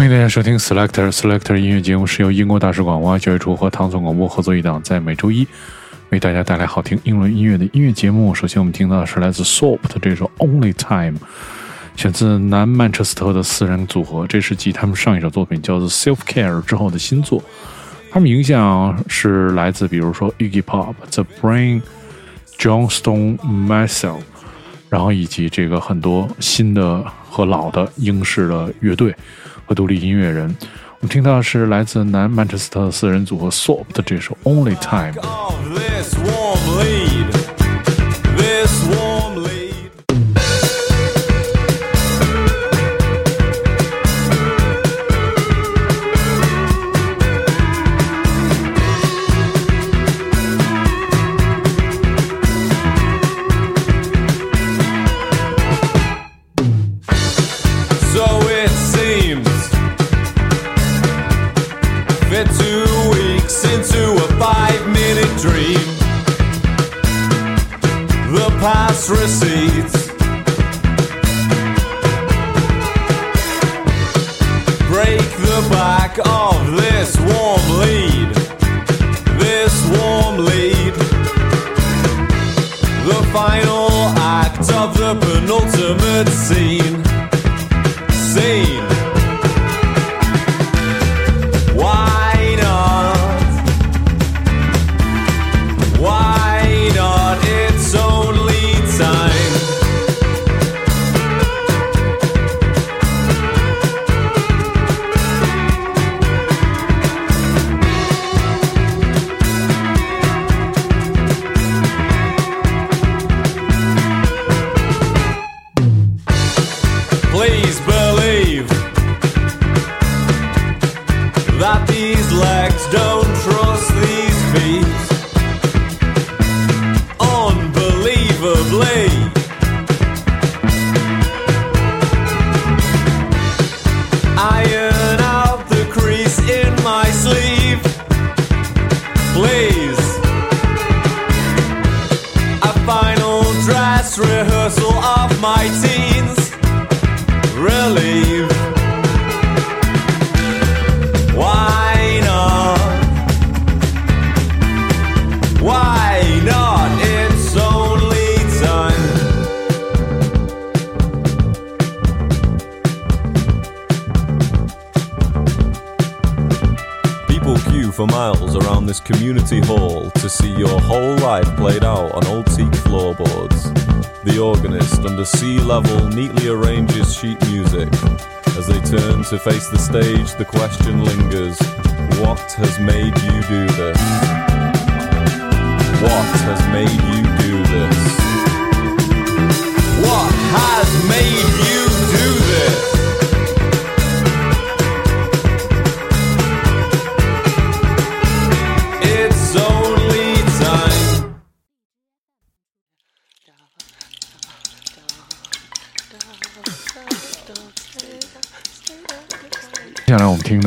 欢迎大家收听 Selector Selector 音乐节目，是由英国大使馆文化教育处和唐宋广播合作一档，在每周一为大家带来好听英伦音乐的音乐节目。首先，我们听到的是来自 Soap 的这首《Only Time》，选自南曼彻斯特的四人组合，这是继他们上一首作品叫做《Self Care》之后的新作。他们影响是来自，比如说 Ugly Pop、The Brain、Johnstone、myself，然后以及这个很多新的和老的英式的乐队。和独立音乐人，我们听到的是来自南曼彻斯特四人组合 s o p 的这首《Only Time》。the sea level neatly arranges sheet music. As they turn to face the stage, the question lingers What has made you do this? What has made you do this? What has made you?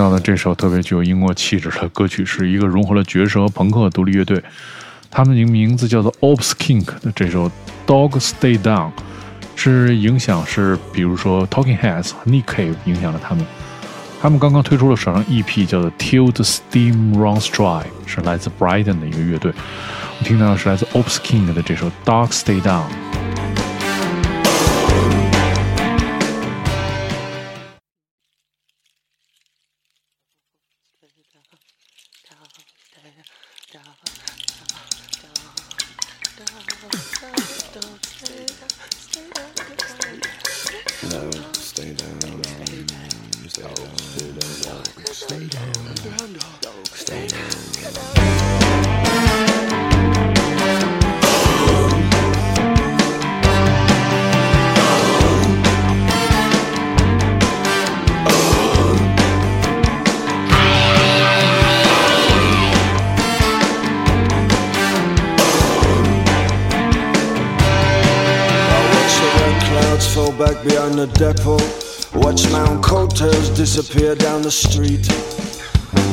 到的这首特别具有英国气质的歌曲是一个融合了爵士和朋克的独立乐队，他们的名字叫做 o p s k i n k 的这首《Dog Stay Down》是影响是，比如说 Talking Heads 和 Nick Cave 影响了他们。他们刚刚推出了首张 EP，叫做《Till the Steam Runs Dry》，是来自 Brighton 的一个乐队。我听到的是来自 o p s k i n k 的这首《Dog Stay Down》。back behind the depot. Watch Mount Coattails disappear down the street.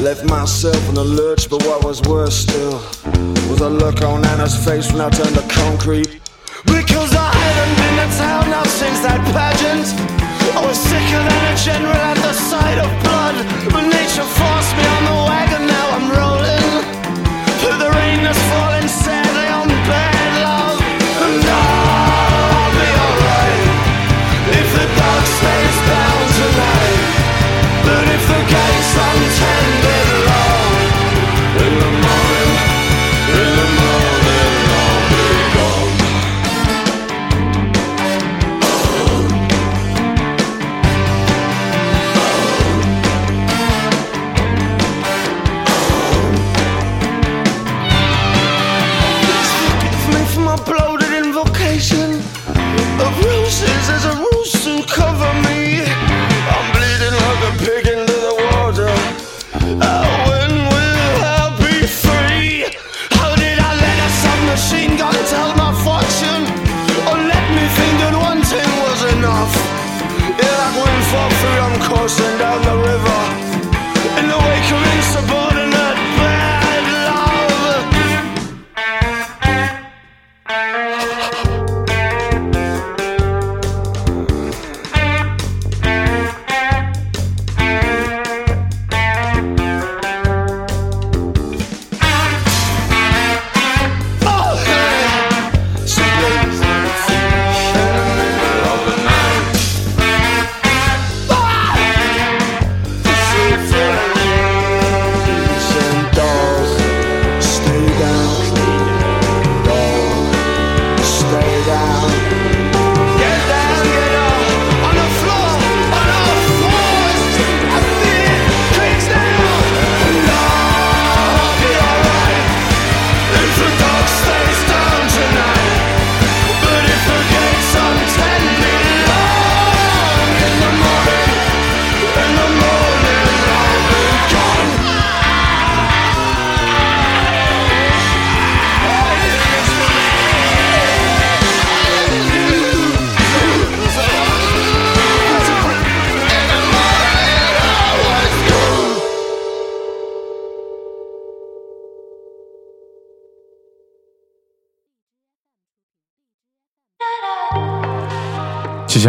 Left myself in the lurch, but what was worse still was the look on Anna's face when I turned to concrete. Because I have not been to town now since that pageant. I was sicker than a general at the sight of blood. But nature forced me on the wagon, now I'm rolling. Through the rain that's falling, sad.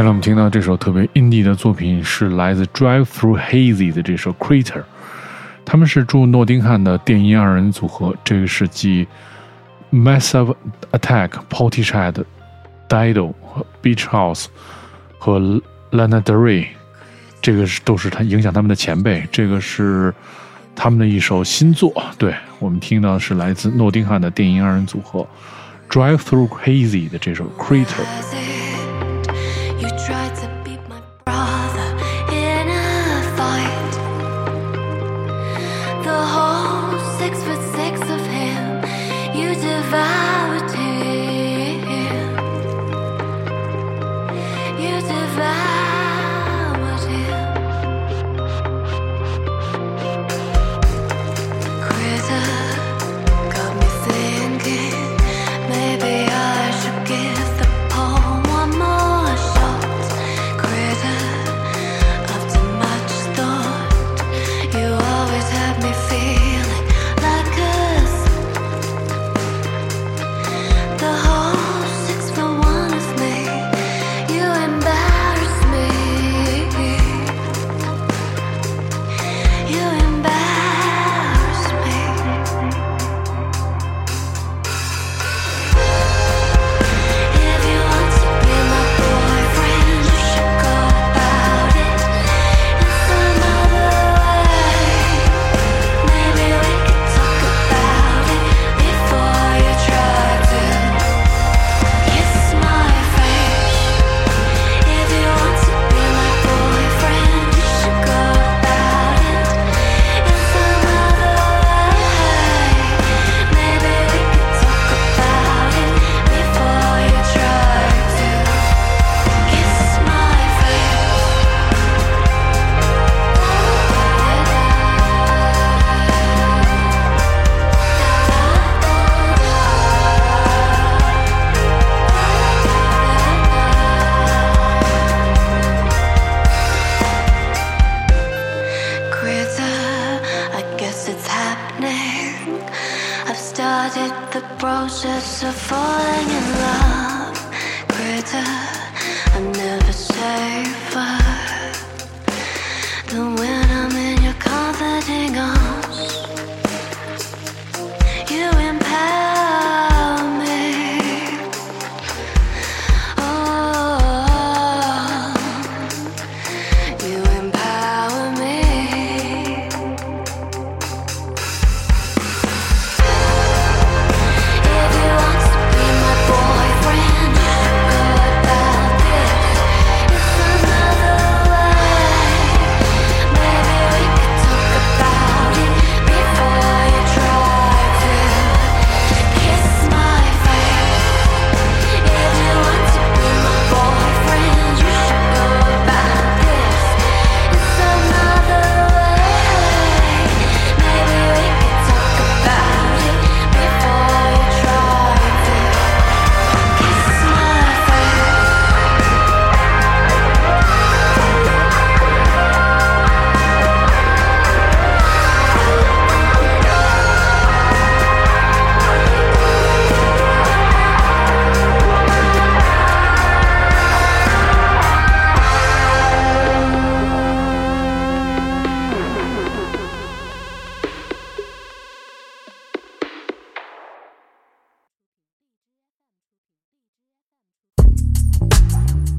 下来我们听到这首特别 indie 的作品是来自 Drive Through Hazy 的这首 Critter，他们是驻诺丁汉的电音二人组合。这个是继 Massive Attack、Portishead、Dido 和 b e a c h House 和 Lana d e r y 这个是都是他影响他们的前辈。这个是他们的一首新作。对我们听到是来自诺丁汉的电音二人组合 Drive Through Hazy 的这首 Critter。concepts of falling in love, greater. I never say.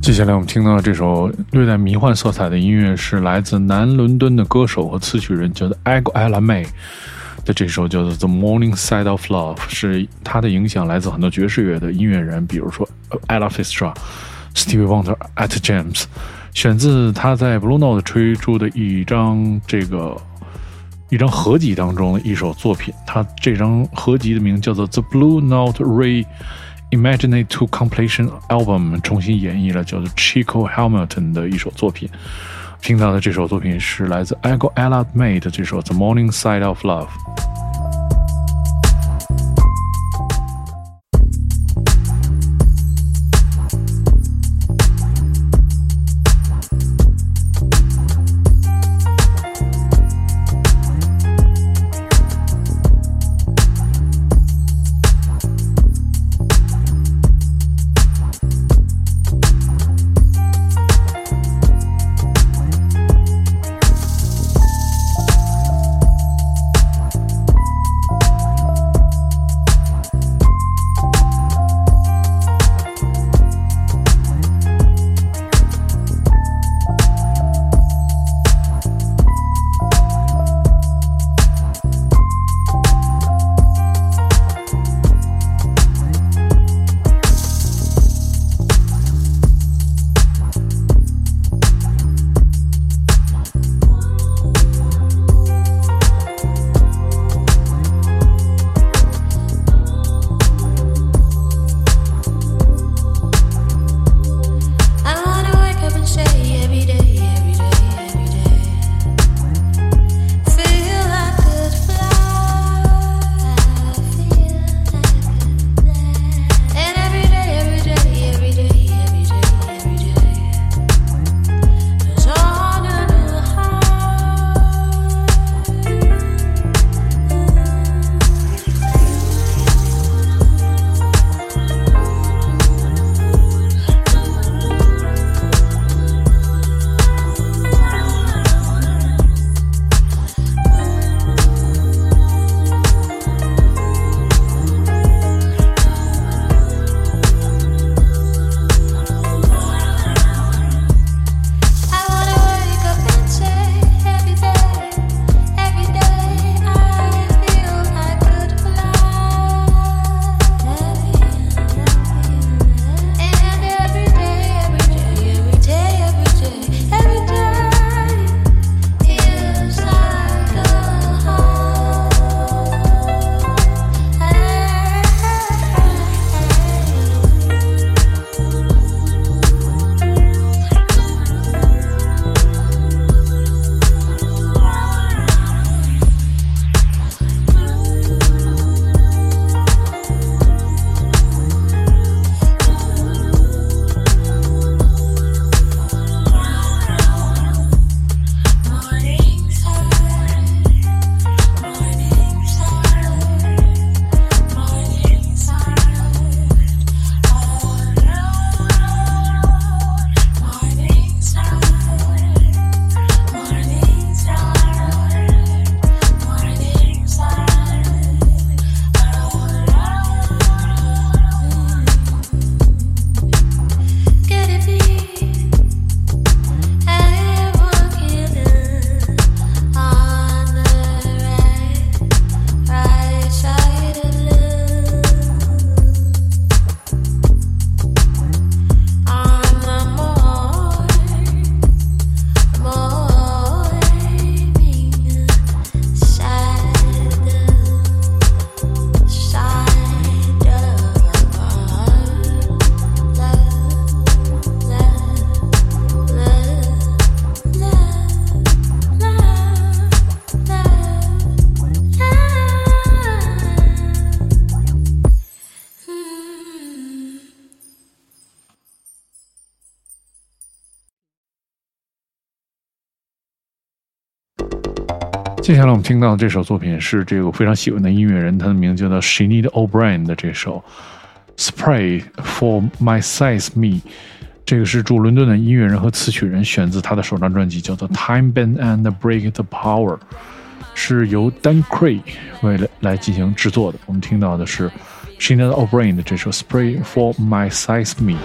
接下来我们听到这首略带迷幻色彩的音乐，是来自南伦敦的歌手和词曲人，叫做 Ella May 的这首叫做《The Morning Side of Love》，是它的影响来自很多爵士乐的音乐人，比如说 Ella Fitzgerald、Stevie Wonder、a t James，选自他在 Blue Note 吹出的一张这个一张合集当中的一首作品。他这张合集的名叫做《The Blue Note Ray》。Imagine to Completion Album 重新演绎了叫做 Chico Hamilton 的一首作品。听到的这首作品是来自 Ego Ella May 的这首《The Morning Side of Love》。接下来我们听到的这首作品是这个我非常喜欢的音乐人，他的名字叫做 s h e n e e d O'Brien 的这首《Spray for My Size Me》。这个是驻伦敦的音乐人和词曲人，选自他的首张专辑，叫做《Time Bend and Break the Power》，是由 Dan c r e y 为了来进行制作的。我们听到的是 s h e n e e d O'Brien 的这首《Spray for My Size Me》。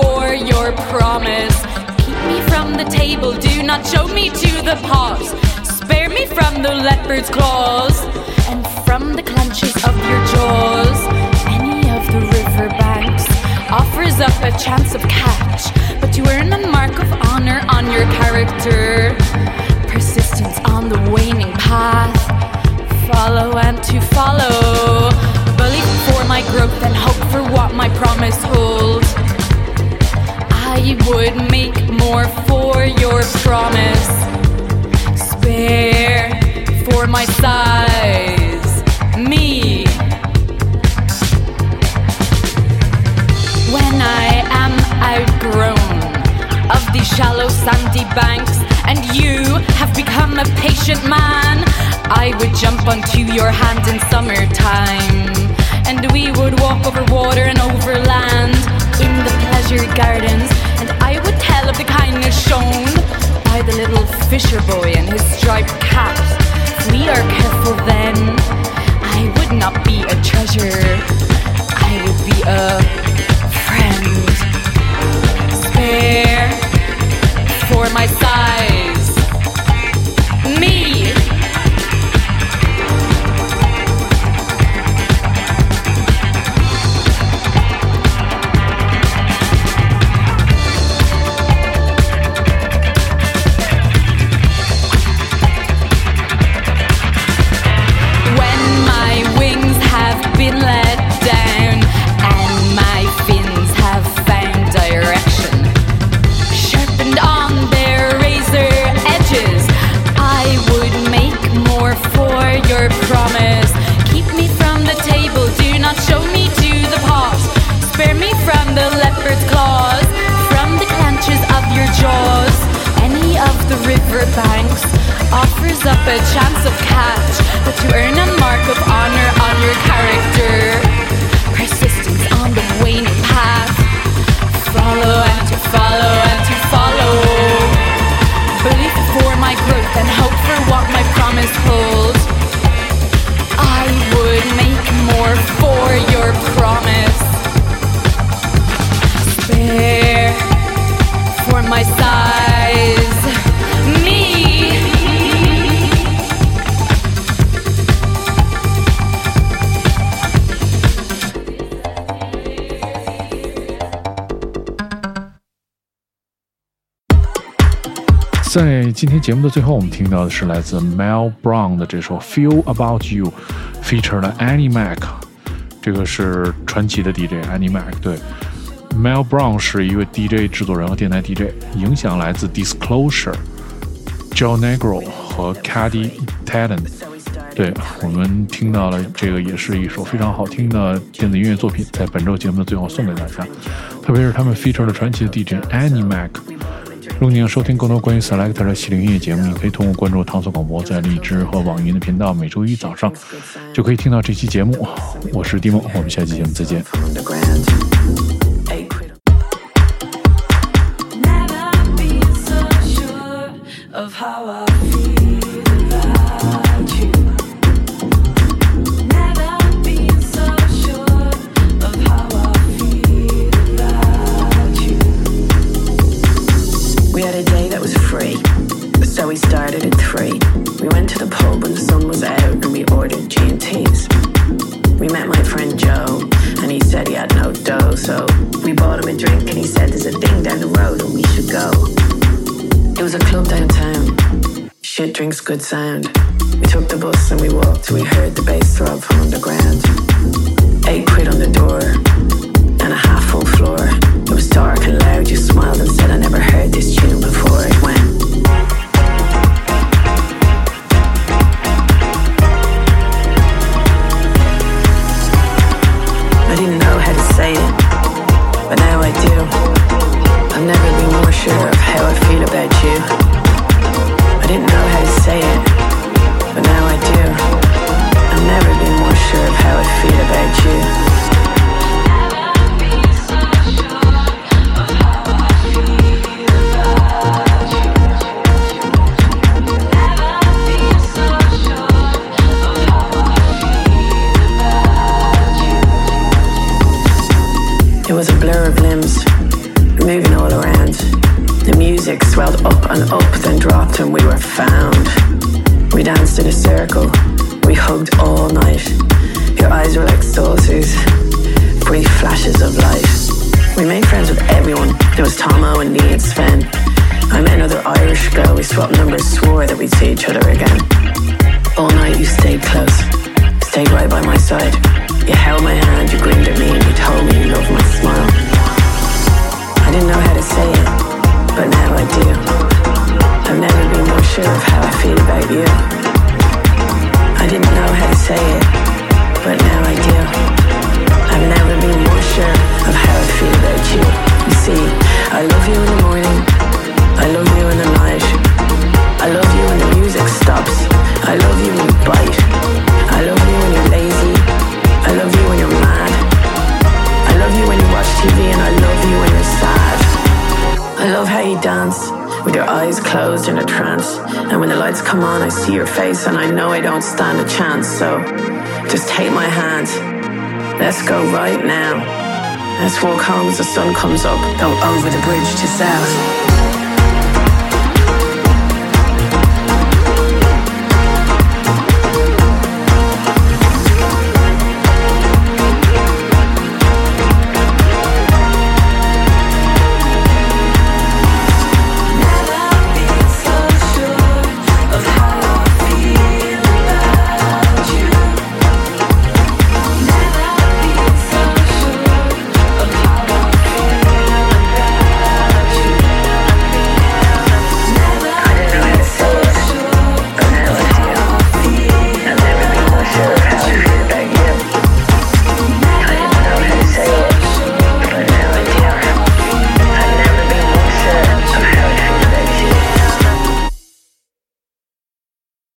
for your promise. Keep me from the table, do not show me to the paws. Spare me from the leopard's claws and from the clenches of your jaws. Any of the riverbanks offers up a chance of catch, but you earn a mark of honor on your character. Persistence on the waning path, follow and to follow. Believe for my growth and hope for what my promise holds. I would make more for your promise. Spare for my size, me. When I am outgrown of the shallow sandy banks and you have become a patient man, I would jump onto your hand in summertime. And we would walk over water and over land in the pleasure gardens the kindness shown by the little fisher boy and his striped banks offers up a chance of cash, but you earn a mark of honor on your character. Persistence on the waning path. Follow and to follow and to follow. Believe for my growth and hope for what my promise holds. I would make more for your promise. Spare 在今天节目的最后，我们听到的是来自 Mel Brown 的这首《Feel About You》，featured 的 Animac。这个是传奇的 DJ Animac。对，Mel Brown 是一位 DJ 制作人和电台 DJ，影响来自 Disclosure、Joe Negro 和 Cady t a l e n 对，我们听到了这个也是一首非常好听的电子音乐作品，在本周节目的最后送给大家，特别是他们 featured 的传奇的 DJ Animac。如果你想收听更多关于 selector 的系列音乐节目，你可以通过关注唐宋广播在荔枝和网云的频道，每周一早上就可以听到这期节目。我是蒂梦，我们下期节目再见。good sound. We took the bus and we walked, we heard the bass throb from underground. Eight quid on the door and a half full floor. It was dark and loud, you smiled and said, I never heard this tune before. It went in a circle. We hugged all night. Your eyes were like saucers, brief flashes of life. We made friends with everyone. There was Tomo and me and Sven. I met another Irish girl. We swapped numbers, swore that we'd see each other again. All night you stayed close, stayed right by my side. You held my hand, you grinned at me, and you told me you loved my smile. I didn't know how to say it, but now I do. I've never been more sure of how I feel about you. walk home as the sun comes up, go over the bridge to south.